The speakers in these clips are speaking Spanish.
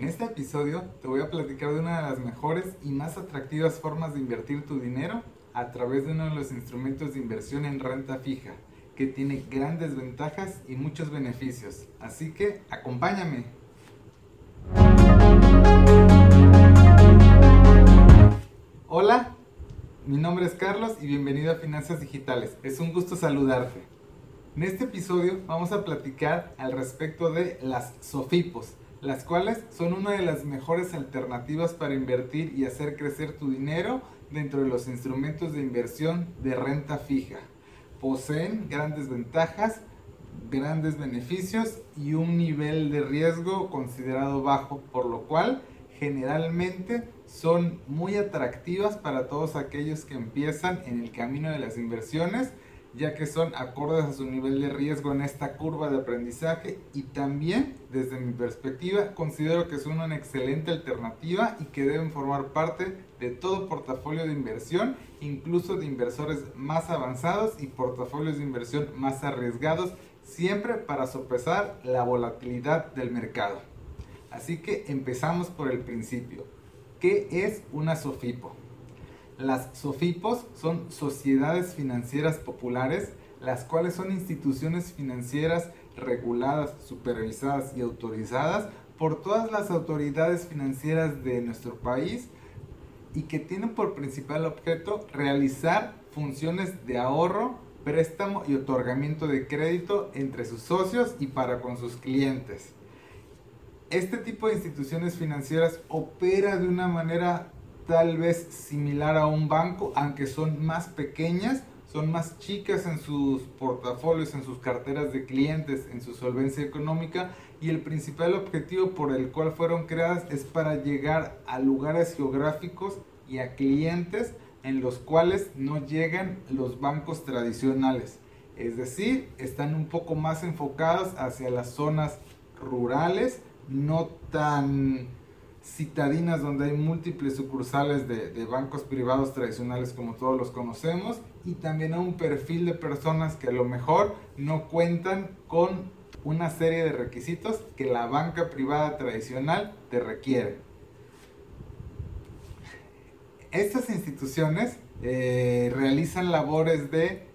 En este episodio te voy a platicar de una de las mejores y más atractivas formas de invertir tu dinero a través de uno de los instrumentos de inversión en renta fija, que tiene grandes ventajas y muchos beneficios. Así que acompáñame. Hola, mi nombre es Carlos y bienvenido a Finanzas Digitales. Es un gusto saludarte. En este episodio vamos a platicar al respecto de las SOFIPOS, las cuales son una de las mejores alternativas para invertir y hacer crecer tu dinero dentro de los instrumentos de inversión de renta fija. Poseen grandes ventajas, grandes beneficios y un nivel de riesgo considerado bajo, por lo cual generalmente son muy atractivas para todos aquellos que empiezan en el camino de las inversiones, ya que son acordes a su nivel de riesgo en esta curva de aprendizaje y también desde mi perspectiva considero que son una excelente alternativa y que deben formar parte de todo portafolio de inversión, incluso de inversores más avanzados y portafolios de inversión más arriesgados, siempre para sopesar la volatilidad del mercado. Así que empezamos por el principio. ¿Qué es una SOFIPO? Las SOFIPOS son sociedades financieras populares, las cuales son instituciones financieras reguladas, supervisadas y autorizadas por todas las autoridades financieras de nuestro país y que tienen por principal objeto realizar funciones de ahorro, préstamo y otorgamiento de crédito entre sus socios y para con sus clientes. Este tipo de instituciones financieras opera de una manera tal vez similar a un banco, aunque son más pequeñas, son más chicas en sus portafolios, en sus carteras de clientes, en su solvencia económica y el principal objetivo por el cual fueron creadas es para llegar a lugares geográficos y a clientes en los cuales no llegan los bancos tradicionales. Es decir, están un poco más enfocados hacia las zonas rurales, no tan citadinas donde hay múltiples sucursales de, bancos privados tradicionales como todos los conocemos y también a un perfil de personas que a lo mejor no cuentan con una serie de requisitos que la banca privada tradicional te requiere. Estas instituciones eh, realizan labores de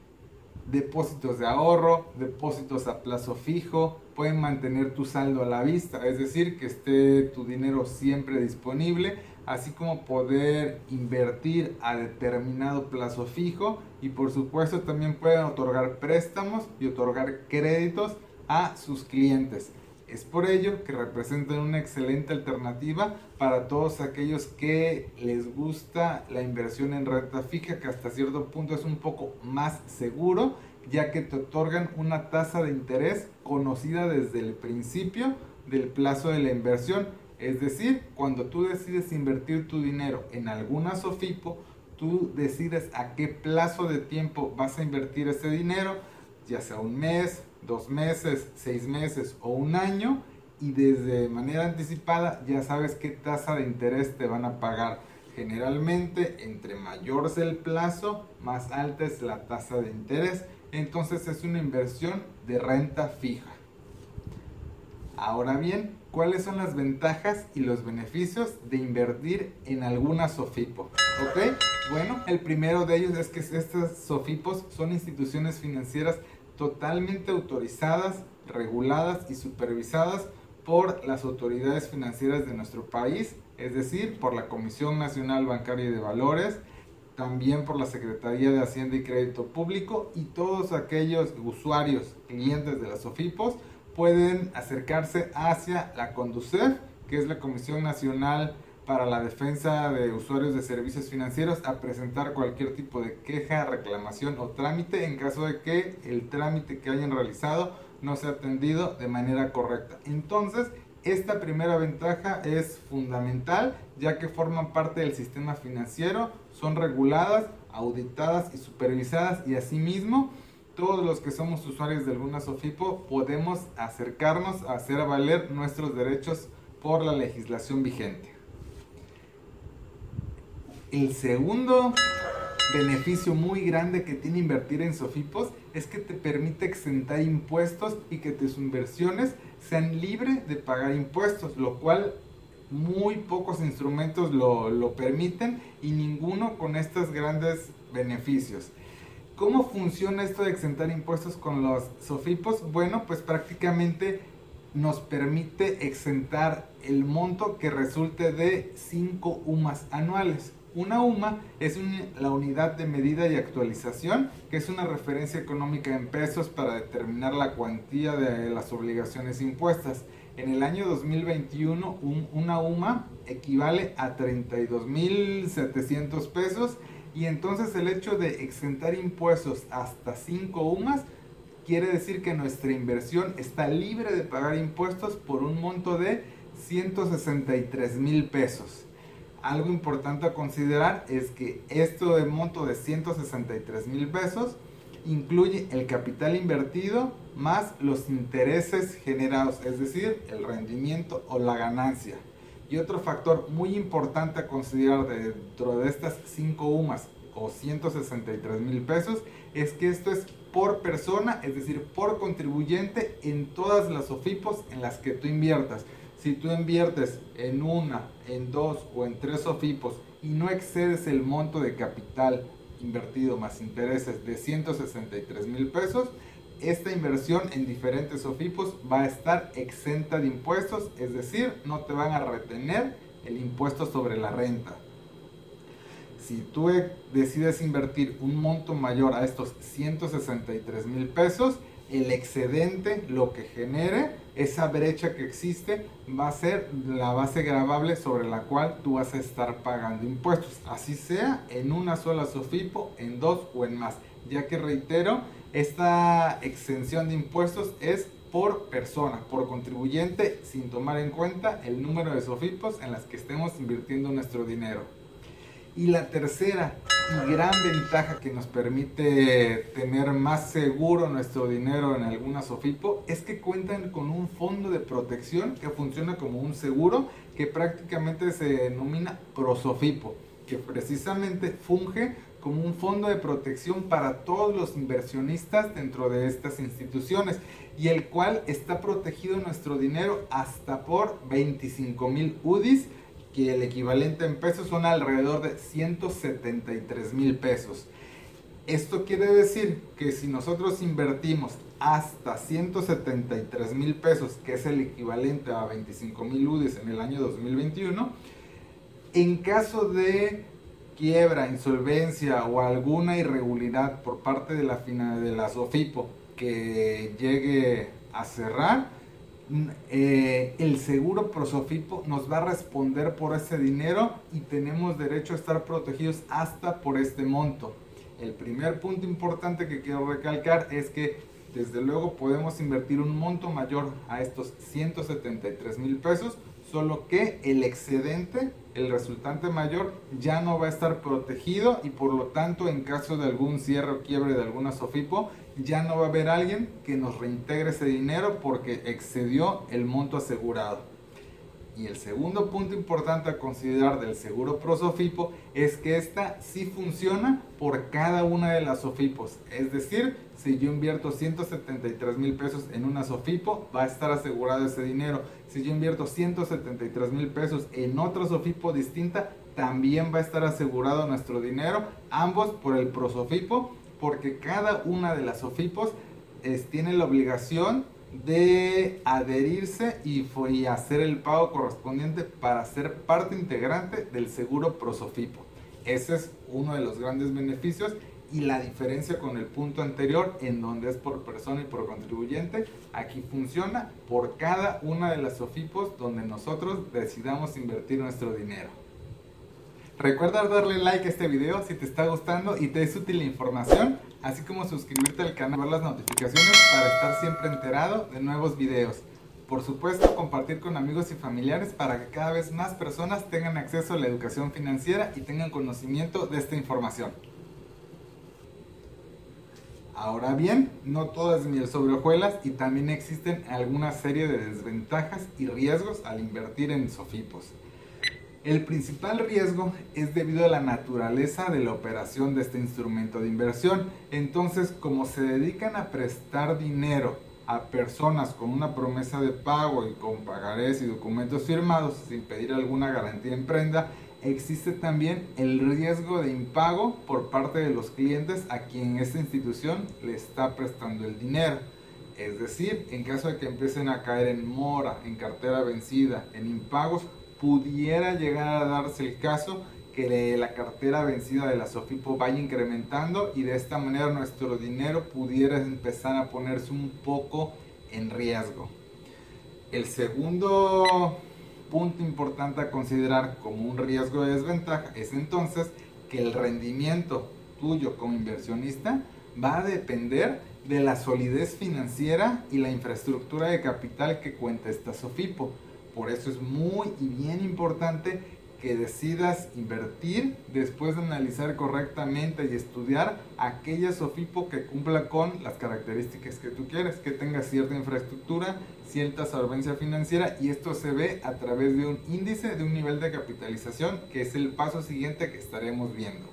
depósitos de ahorro, depósitos a plazo fijo, pueden mantener tu saldo a la vista, es decir, que esté tu dinero siempre disponible, así como poder invertir a determinado plazo fijo y por supuesto también pueden otorgar préstamos y otorgar créditos a sus clientes. Es por ello que representan una excelente alternativa para todos aquellos que les gusta la inversión en renta fija, que hasta cierto punto es un poco más seguro, ya que te otorgan una tasa de interés conocida desde el principio del plazo de la inversión. Es decir, cuando tú decides invertir tu dinero en alguna SOFIPO, tú decides a qué plazo de tiempo vas a invertir ese dinero, ya sea un mes, dos meses, seis meses o un año y desde manera anticipada ya sabes qué tasa de interés te van a pagar. Generalmente entre mayor es el plazo, más alta es la tasa de interés. Entonces es una inversión de renta fija. Ahora bien, ¿cuáles son las ventajas y los beneficios de invertir en alguna SOFIPO? ¿Ok? Bueno, el primero de ellos es que estas SOFIPOS son instituciones financieras totalmente autorizadas, reguladas y supervisadas por las autoridades financieras de nuestro país, es decir, por la Comisión Nacional Bancaria y de Valores, también por la Secretaría de Hacienda y Crédito Público y todos aquellos usuarios, clientes de las SOFIPOS pueden acercarse hacia la CONDUCEF, que es la Comisión Nacional para la defensa de usuarios de servicios financieros a presentar cualquier tipo de queja, reclamación o trámite en caso de que el trámite que hayan realizado no sea atendido de manera correcta. Entonces, esta primera ventaja es fundamental ya que forman parte del sistema financiero, son reguladas, auditadas y supervisadas y asimismo todos los que somos usuarios de alguna SOFIPO podemos acercarnos a hacer valer nuestros derechos por la legislación vigente. El segundo beneficio muy grande que tiene invertir en Sofipos es que te permite exentar impuestos y que tus inversiones sean libres de pagar impuestos, lo cual Muy pocos instrumentos lo, lo permiten y ninguno con estos grandes beneficios. ¿Cómo funciona esto de exentar impuestos con los SOFIPOS? Bueno, pues prácticamente nos permite exentar el monto que resulte de 5 UMAS anuales. Una UMA es la unidad de medida y actualización, que es una referencia económica en pesos para determinar la cuantía de las obligaciones impuestas. En el año 2021, una UMA equivale a 32.700 pesos y entonces el hecho de exentar impuestos hasta 5 UMAS quiere decir que nuestra inversión está libre de pagar impuestos por un monto de 163 mil pesos algo importante a considerar es que esto de monto de 163 mil pesos incluye el capital invertido más los intereses generados, es decir, el rendimiento o la ganancia. Y otro factor muy importante a considerar dentro de estas 5 UMAS o 163 mil pesos es que esto es por persona, es decir, por contribuyente en todas las OFIPOS en las que tú inviertas. Si tú inviertes en una, en dos o en tres SOFIPOS y no excedes el monto de capital invertido más intereses de 163 mil pesos, esta inversión en diferentes SOFIPOS va a estar exenta de impuestos, es decir, no te van a retener el impuesto sobre la renta. Si tú decides invertir un monto mayor a estos 163 mil pesos, el excedente, lo que genere, esa brecha que existe, va a ser la base grabable sobre la cual tú vas a estar pagando impuestos. Así sea en una sola SOFIPO, en dos o en más. Ya que reitero, esta exención de impuestos es por persona, por contribuyente, sin tomar en cuenta el número de SOFIPOS en las que estemos invirtiendo nuestro dinero. Y la tercera y gran ventaja que nos permite tener más seguro nuestro dinero en alguna SOFIPO es que cuentan con un fondo de protección que funciona como un seguro que prácticamente se denomina ProSOFIPO, que precisamente funge como un fondo de protección para todos los inversionistas dentro de estas instituciones y el cual está protegido nuestro dinero hasta por 25 mil UDIs que el equivalente en pesos son alrededor de 173 mil pesos. Esto quiere decir que si nosotros invertimos hasta 173 mil pesos, que es el equivalente a 25 mil UDIs en el año 2021, en caso de quiebra, insolvencia o alguna irregularidad por parte de la, de la SOFIPO que llegue a cerrar, eh, el seguro Prosofipo nos va a responder por ese dinero y tenemos derecho a estar protegidos hasta por este monto. El primer punto importante que quiero recalcar es que desde luego podemos invertir un monto mayor a estos 173 mil pesos, solo que el excedente, el resultante mayor, ya no va a estar protegido y por lo tanto en caso de algún cierre o quiebre de alguna SOFIPO, ya no va a haber alguien que nos reintegre ese dinero porque excedió el monto asegurado. Y el segundo punto importante a considerar del seguro pro Sofipo es que esta sí funciona por cada una de las Sofipos. Es decir, si yo invierto 173 mil pesos en una Sofipo, va a estar asegurado ese dinero. Si yo invierto 173 mil pesos en otra Sofipo distinta, también va a estar asegurado nuestro dinero, ambos por el Prosofipo porque cada una de las OFIPOS tiene la obligación de adherirse y, y, hacer el pago correspondiente para ser parte integrante del seguro Prosofipo. Ese es uno de los grandes beneficios y la diferencia con el punto anterior en donde es por persona y por contribuyente, aquí funciona por cada una de las OFIPOS donde nosotros decidamos invertir nuestro dinero. Recuerda darle like a este video si te está gustando y te es útil la información, así como suscribirte al canal ver las notificaciones para estar siempre enterado de nuevos videos. Por supuesto, compartir con amigos y familiares para que cada vez más personas tengan acceso a la educación financiera y tengan conocimiento de esta información. Ahora bien, no todo es miel sobre hojuelas y también existen alguna serie de desventajas y riesgos al invertir en Sofipos. El principal riesgo es debido a la naturaleza de la operación de este instrumento de inversión. Entonces, como se dedican a prestar dinero a personas con una promesa de pago y con pagarés y documentos firmados sin pedir alguna garantía en prenda, existe también el riesgo de impago por parte de los clientes a quien esta institución le está prestando el dinero. Es decir, en caso de que empiecen a caer en mora, en cartera vencida, en impagos, pudiera llegar a darse el caso que la cartera vencida de la Sofipo vaya incrementando y de esta manera nuestro dinero pudiera empezar a ponerse un poco en riesgo. El segundo punto importante a considerar como un riesgo de desventaja es entonces que el rendimiento tuyo como inversionista va a depender de la solidez financiera y la infraestructura de capital que cuenta esta Sofipo. Por eso es muy y bien importante que decidas invertir después de analizar correctamente y estudiar aquella SOFIPO que cumpla con las características que tú quieres, que tenga cierta infraestructura, cierta solvencia financiera y esto se ve a través de un índice de un nivel de capitalización que es el paso siguiente que estaremos viendo.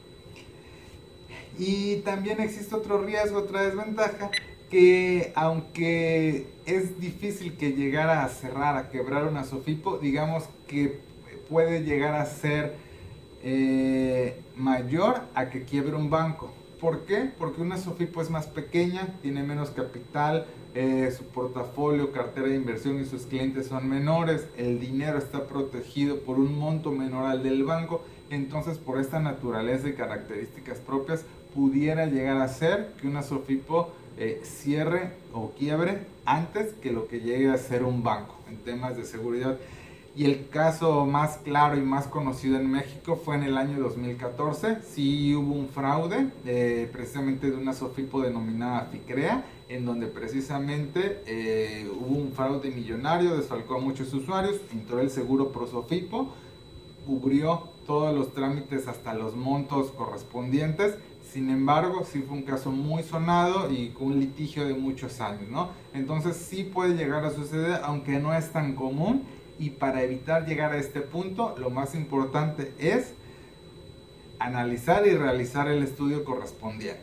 Y también existe otro riesgo, otra desventaja, que aunque es difícil que llegara a cerrar, a quebrar una SOFIPO, digamos que puede llegar a ser eh, mayor a que quiebre un banco. ¿Por qué? Porque una SOFIPO es más pequeña, tiene menos capital, eh, su portafolio, cartera de inversión y sus clientes son menores, el dinero está protegido por un monto menor al del banco, entonces por esta naturaleza y características propias pudiera llegar a ser que una SOFIPO eh, cierre o quiebre antes que lo que llegue a ser un banco en temas de seguridad. Y el caso más claro y más conocido en México fue en el año 2014. Sí hubo un fraude, eh, precisamente de una Sofipo denominada Ficrea, en donde precisamente eh, hubo un fraude millonario, desfalcó a muchos usuarios, entró el seguro Prosofipo, cubrió todos los trámites hasta los montos correspondientes. Sin embargo, sí fue un caso muy sonado y con un litigio de muchos años, ¿no? Entonces sí puede llegar a suceder, aunque no es tan común y para evitar llegar a este punto, lo más importante es analizar y realizar el estudio correspondiente.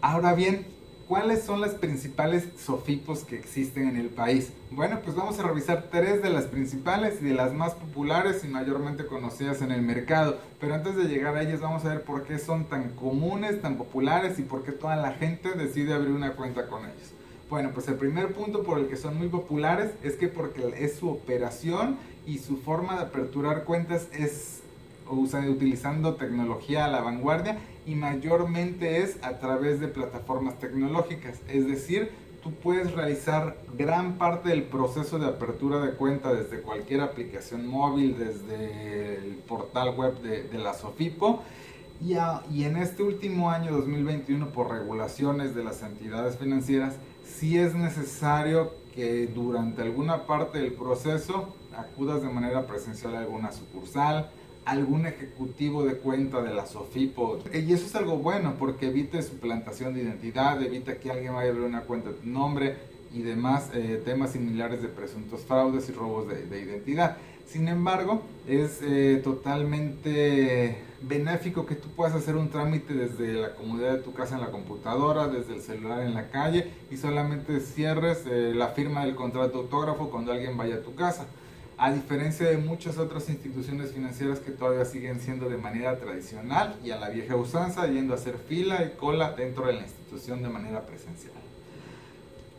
Ahora bien, ¿cuáles son las principales SOFIPOS que existen en el país? Bueno, pues vamos a revisar tres de las principales y de las más populares y mayormente conocidas en el mercado. Pero antes de llegar a ellas vamos a ver por qué son tan comunes, tan populares y por qué toda la gente decide abrir una cuenta con ellos. Bueno, pues el primer punto por el que son muy populares es que porque es su operación y su forma de aperturar cuentas es utilizando tecnología a la vanguardia y mayormente es a través de plataformas tecnológicas. Es decir, tú puedes realizar gran parte del proceso de apertura de cuenta desde cualquier aplicación móvil, desde el portal web de, la Sofipo. Y, y en este último año 2021, por regulaciones de las entidades financieras, si es necesario que durante alguna parte del proceso acudas de manera presencial a alguna sucursal, algún ejecutivo de cuenta de la SOFIPO. Y eso es algo bueno porque evita suplantación de identidad, evita que alguien vaya a abrir una cuenta de tu nombre y demás eh, temas similares de presuntos fraudes y robos de identidad. Sin embargo, es eh, totalmente benéfico que tú puedas hacer un trámite desde la comodidad de tu casa en la computadora, desde el celular en la calle y solamente cierres eh, la firma del contrato autógrafo cuando alguien vaya a tu casa. A diferencia de muchas otras instituciones financieras que todavía siguen siendo de manera tradicional y a la vieja usanza, yendo a hacer fila y cola dentro de la institución de manera presencial.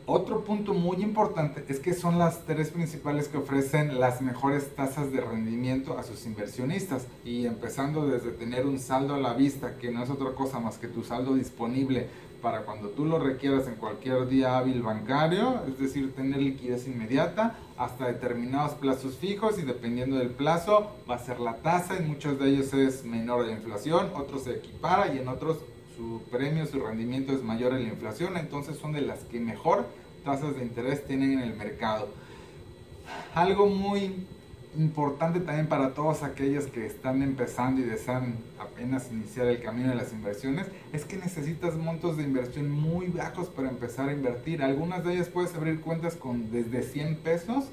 Otro punto muy importante es que son las tres principales que ofrecen las mejores tasas de rendimiento a sus inversionistas y empezando desde tener un saldo a la vista que no es otra cosa más que tu saldo disponible para cuando tú lo requieras en cualquier día hábil bancario, es decir, tener liquidez inmediata hasta determinados plazos fijos y dependiendo del plazo va a ser la tasa, en muchos de ellos es menor de la inflación, otros se equipara y en otros su premio, su rendimiento es mayor a la inflación, entonces son de las que mejor tasas de interés tienen en el mercado. Algo muy importante también para todos aquellos que están empezando y desean apenas iniciar el camino de las inversiones es que necesitas montos de inversión muy bajos para empezar a invertir. Algunas de ellas puedes abrir cuentas con desde 100 pesos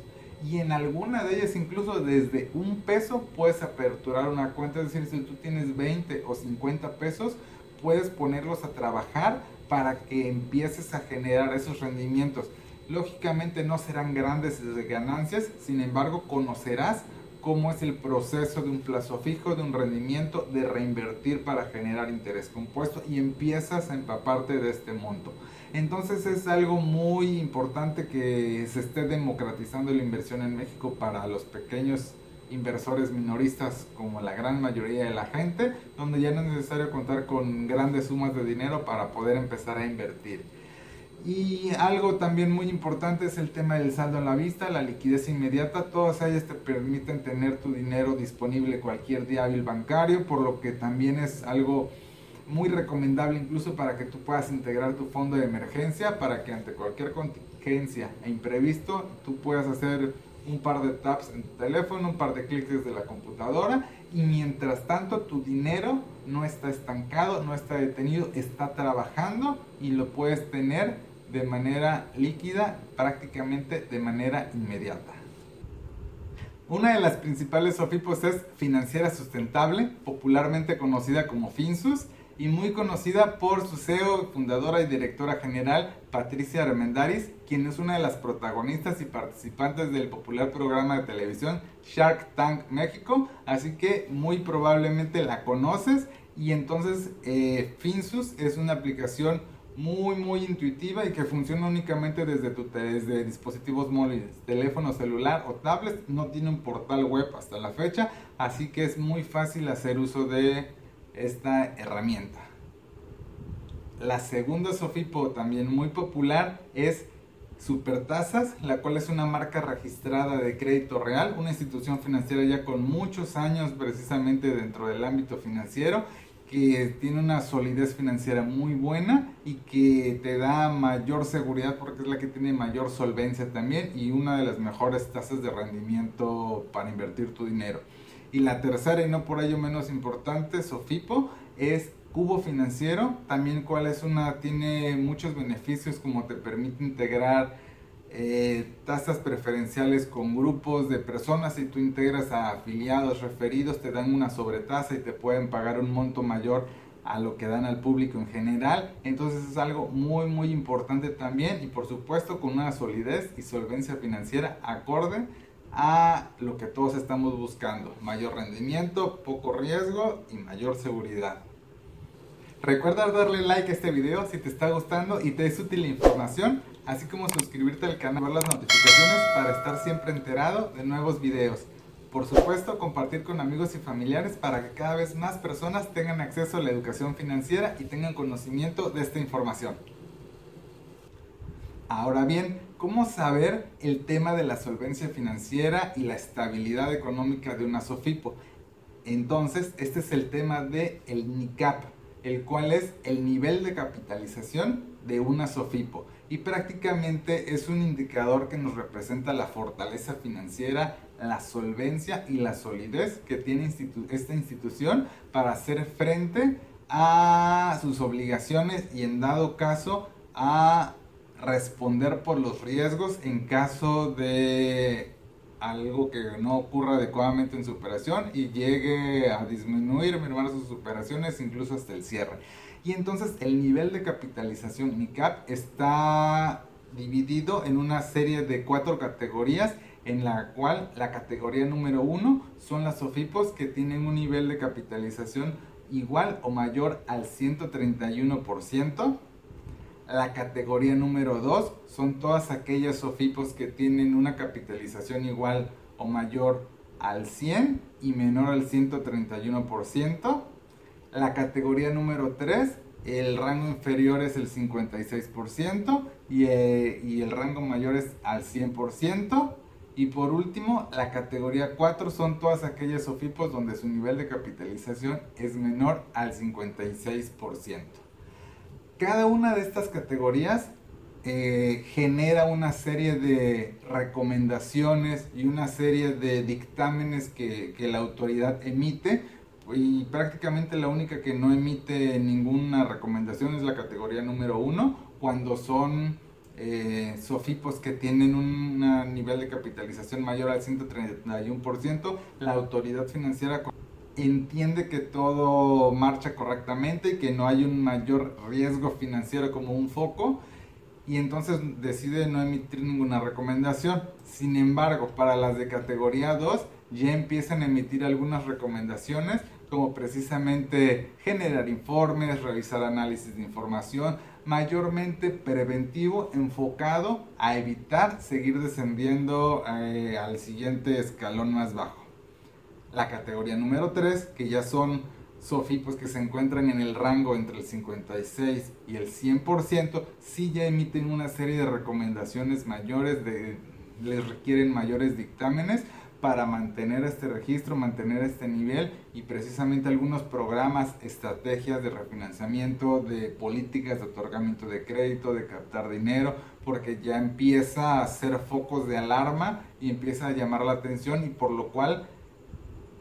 y en alguna de ellas incluso desde un peso puedes aperturar una cuenta. Es decir, si tú tienes 20 o 50 pesos, puedes ponerlos a trabajar para que empieces a generar esos rendimientos. Lógicamente no serán grandes ganancias, sin embargo conocerás cómo es el proceso de un plazo fijo, de un rendimiento, de reinvertir para generar interés compuesto y empiezas a empaparte de este monto. Entonces es algo muy importante que se esté democratizando la inversión en México para los pequeños inversores minoristas como la gran mayoría de la gente, donde ya no es necesario contar con grandes sumas de dinero para poder empezar a invertir. Y algo también muy importante es el tema del saldo a la vista, la liquidez inmediata. Todas ellas te permiten tener tu dinero disponible cualquier día hábil bancario, por lo que también es algo muy recomendable incluso para que tú puedas integrar tu fondo de emergencia para que ante cualquier contingencia e imprevisto tú puedas hacer un par de taps en tu teléfono, un par de clics desde la computadora y mientras tanto tu dinero no está estancado, no está detenido, está trabajando y lo puedes tener de manera líquida, prácticamente de manera inmediata. Una de las principales SOFIPOS es Financiera Sustentable, popularmente conocida como FinSUS y muy conocida por su CEO, fundadora y directora general, Patricia Armendaris, quien es una de las protagonistas y participantes del popular programa de televisión Shark Tank México, así que muy probablemente la conoces y entonces eh, FinSUS es una aplicación muy muy intuitiva y que funciona únicamente desde, tu, desde dispositivos móviles, teléfono celular o tablet. No tiene un portal web hasta la fecha, así que es muy fácil hacer uso de esta herramienta. La segunda Sofipo también muy popular es Supertasas, la cual es una marca registrada de crédito real, una institución financiera ya con muchos años precisamente dentro del ámbito financiero que tiene una solidez financiera muy buena y que te da mayor seguridad porque es la que tiene mayor solvencia también y una de las mejores tasas de rendimiento para invertir tu dinero. Y la tercera y no por ello menos importante, Sofipo, es Cubo Financiero, también cual es una, tiene muchos beneficios como te permite integrar eh, tasas preferenciales con grupos de personas. Si tú integras a afiliados, referidos, te dan una sobretasa y te pueden pagar un monto mayor a lo que dan al público en general. Entonces es algo muy muy importante también y por supuesto con una solidez y solvencia financiera acorde a lo que todos estamos buscando. Mayor rendimiento, poco riesgo y mayor seguridad. Recuerda darle like a este video si te está gustando y te es útil la información así como suscribirte al canal, ver las notificaciones para estar siempre enterado de nuevos videos. Por supuesto, compartir con amigos y familiares para que cada vez más personas tengan acceso a la educación financiera y tengan conocimiento de esta información. Ahora bien, ¿cómo saber el tema de la solvencia financiera y la estabilidad económica de una SOFIPO? Entonces, este es el tema del el NICAP, el cual es el nivel de capitalización de una SOFIPO y prácticamente es un indicador que nos representa la fortaleza financiera, la solvencia y la solidez que tiene esta institución para hacer frente a sus obligaciones y en dado caso a responder por los riesgos en caso de algo que no ocurra adecuadamente en su operación y llegue a disminuir, mermar sus operaciones incluso hasta el cierre. Y entonces el nivel de capitalización NICAP está dividido en una serie de cuatro categorías en la cual la categoría número uno son las SOFIPOS que tienen un nivel de capitalización igual o mayor al 131%. La categoría número 2 son todas aquellas SOFIPOS que tienen una capitalización igual o mayor al 100 y menor al 131%. La categoría número 3, el rango inferior es el 56% y, eh, y el rango mayor es al 100%. Y por último, la categoría 4 son todas aquellas SOFIPOS donde su nivel de capitalización es menor al 56%. Cada una de estas categorías eh, genera una serie de recomendaciones y una serie de dictámenes que la autoridad emite y prácticamente la única que no emite ninguna recomendación es la categoría número uno, cuando son eh, SOFIPOS que tienen un nivel de capitalización mayor al 131%, la autoridad financiera entiende que todo marcha correctamente y que no hay un mayor riesgo financiero como un foco y entonces decide no emitir ninguna recomendación. Sin embargo, para las de categoría 2 ya empiezan a emitir algunas recomendaciones como precisamente generar informes, realizar análisis de información, mayormente preventivo, enfocado a evitar seguir descendiendo eh, al siguiente escalón más bajo. La categoría número 3, que ya son SOFIPOS que se encuentran en el rango entre el 56 y el 100%, sí ya emiten una serie de recomendaciones mayores, de, les requieren mayores dictámenes para mantener este registro, mantener este nivel y precisamente algunos programas, estrategias de refinanciamiento, de políticas de otorgamiento de crédito, de captar dinero, porque ya empieza a ser focos de alarma y empieza a llamar la atención y por lo cual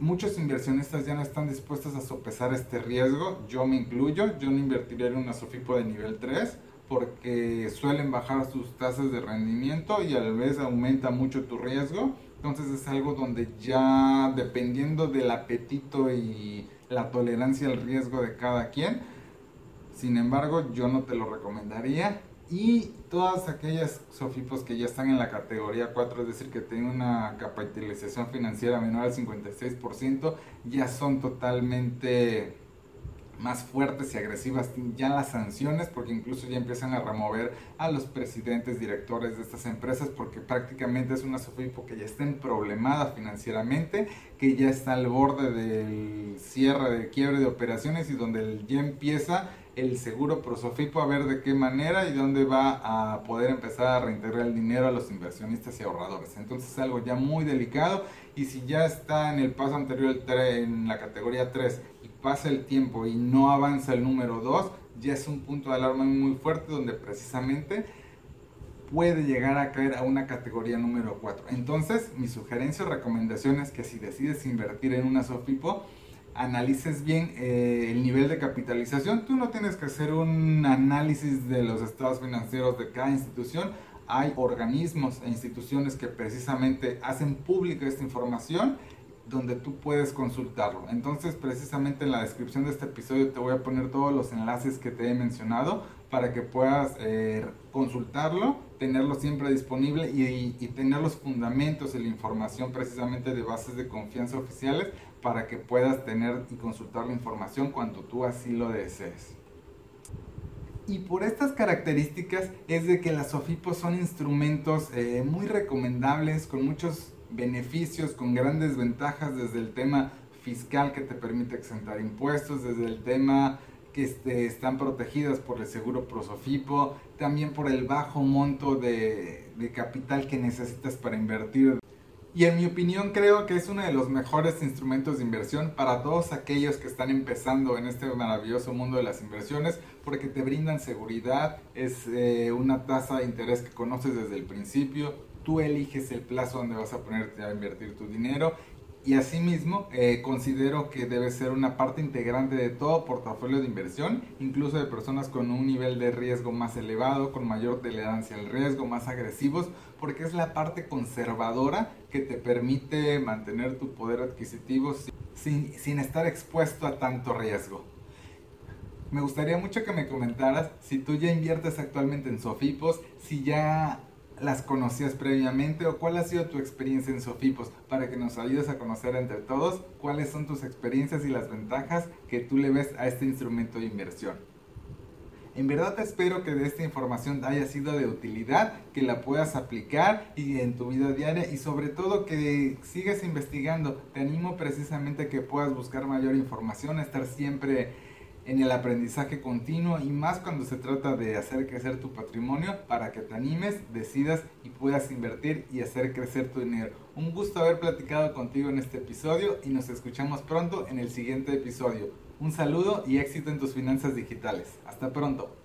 muchos inversionistas ya no están dispuestos a sopesar este riesgo, yo me incluyo, yo no invertiría en una SOFIPO de nivel 3 porque suelen bajar sus tasas de rendimiento y a la vez aumenta mucho tu riesgo entonces es algo donde ya dependiendo del apetito y la tolerancia al riesgo de cada quien, sin embargo yo no te lo recomendaría. Y todas aquellas SOFIPOS que ya están en la categoría 4, es decir, que tienen una capitalización financiera menor al 56%, ya son totalmente más fuertes y agresivas ya las sanciones, porque incluso ya empiezan a remover a los presidentes, directores de estas empresas, porque prácticamente es una SOFIPO que ya está problemada financieramente, que ya está al borde del cierre, de quiebre de operaciones y donde ya empieza el seguro Prosofipo a ver de qué manera y dónde va a poder empezar a reintegrar el dinero a los inversionistas y ahorradores. Entonces es algo ya muy delicado y si ya está en el paso anterior en la categoría 3 pasa el tiempo y no avanza el número 2, ya es un punto de alarma muy fuerte donde precisamente puede llegar a caer a una categoría número 4. Entonces, mi sugerencia o recomendación es que si decides invertir en una SOFIPO, analices bien eh, el nivel de capitalización. Tú no tienes que hacer un análisis de los estados financieros de cada institución. Hay organismos e instituciones que precisamente hacen pública esta información donde tú puedes consultarlo. Entonces, precisamente en la descripción de este episodio te voy a poner todos los enlaces que te he mencionado para que puedas eh, consultarlo, tenerlo siempre disponible y, y, tener los fundamentos y la información precisamente de bases de confianza oficiales para que puedas tener y consultar la información cuando tú así lo desees. Y por estas características es de que las SOFIPOS son instrumentos eh, muy recomendables con muchos beneficios, con grandes ventajas desde el tema fiscal que te permite exentar impuestos, desde el tema que este, están protegidas por el seguro Prosofipo, también por el bajo monto de, de capital que necesitas para invertir. Y en mi opinión creo que es uno de los mejores instrumentos de inversión para todos aquellos que están empezando en este maravilloso mundo de las inversiones porque te brindan seguridad, es eh, una tasa de interés que conoces desde el principio, tú eliges el plazo donde vas a ponerte a invertir tu dinero y asimismo eh, considero que debe ser una parte integrante de todo portafolio de inversión, incluso de personas con un nivel de riesgo más elevado, con mayor tolerancia al riesgo, más agresivos, porque es la parte conservadora que te permite mantener tu poder adquisitivo sin, sin estar expuesto a tanto riesgo. Me gustaría mucho que me comentaras si tú ya inviertes actualmente en Sofipos, si ya las conocías previamente o cuál ha sido tu experiencia en Sofipos para que nos ayudes a conocer entre todos cuáles son tus experiencias y las ventajas que tú le ves a este instrumento de inversión. En verdad espero que de esta información haya sido de utilidad, que la puedas aplicar y en tu vida diaria y sobre todo que sigas investigando. Te animo precisamente a que puedas buscar mayor información, estar siempre en el aprendizaje continuo y más cuando se trata de hacer crecer tu patrimonio para que te animes, decidas y puedas invertir y hacer crecer tu dinero. Un gusto haber platicado contigo en este episodio y nos escuchamos pronto en el siguiente episodio. Un saludo y éxito en tus finanzas digitales. Hasta pronto.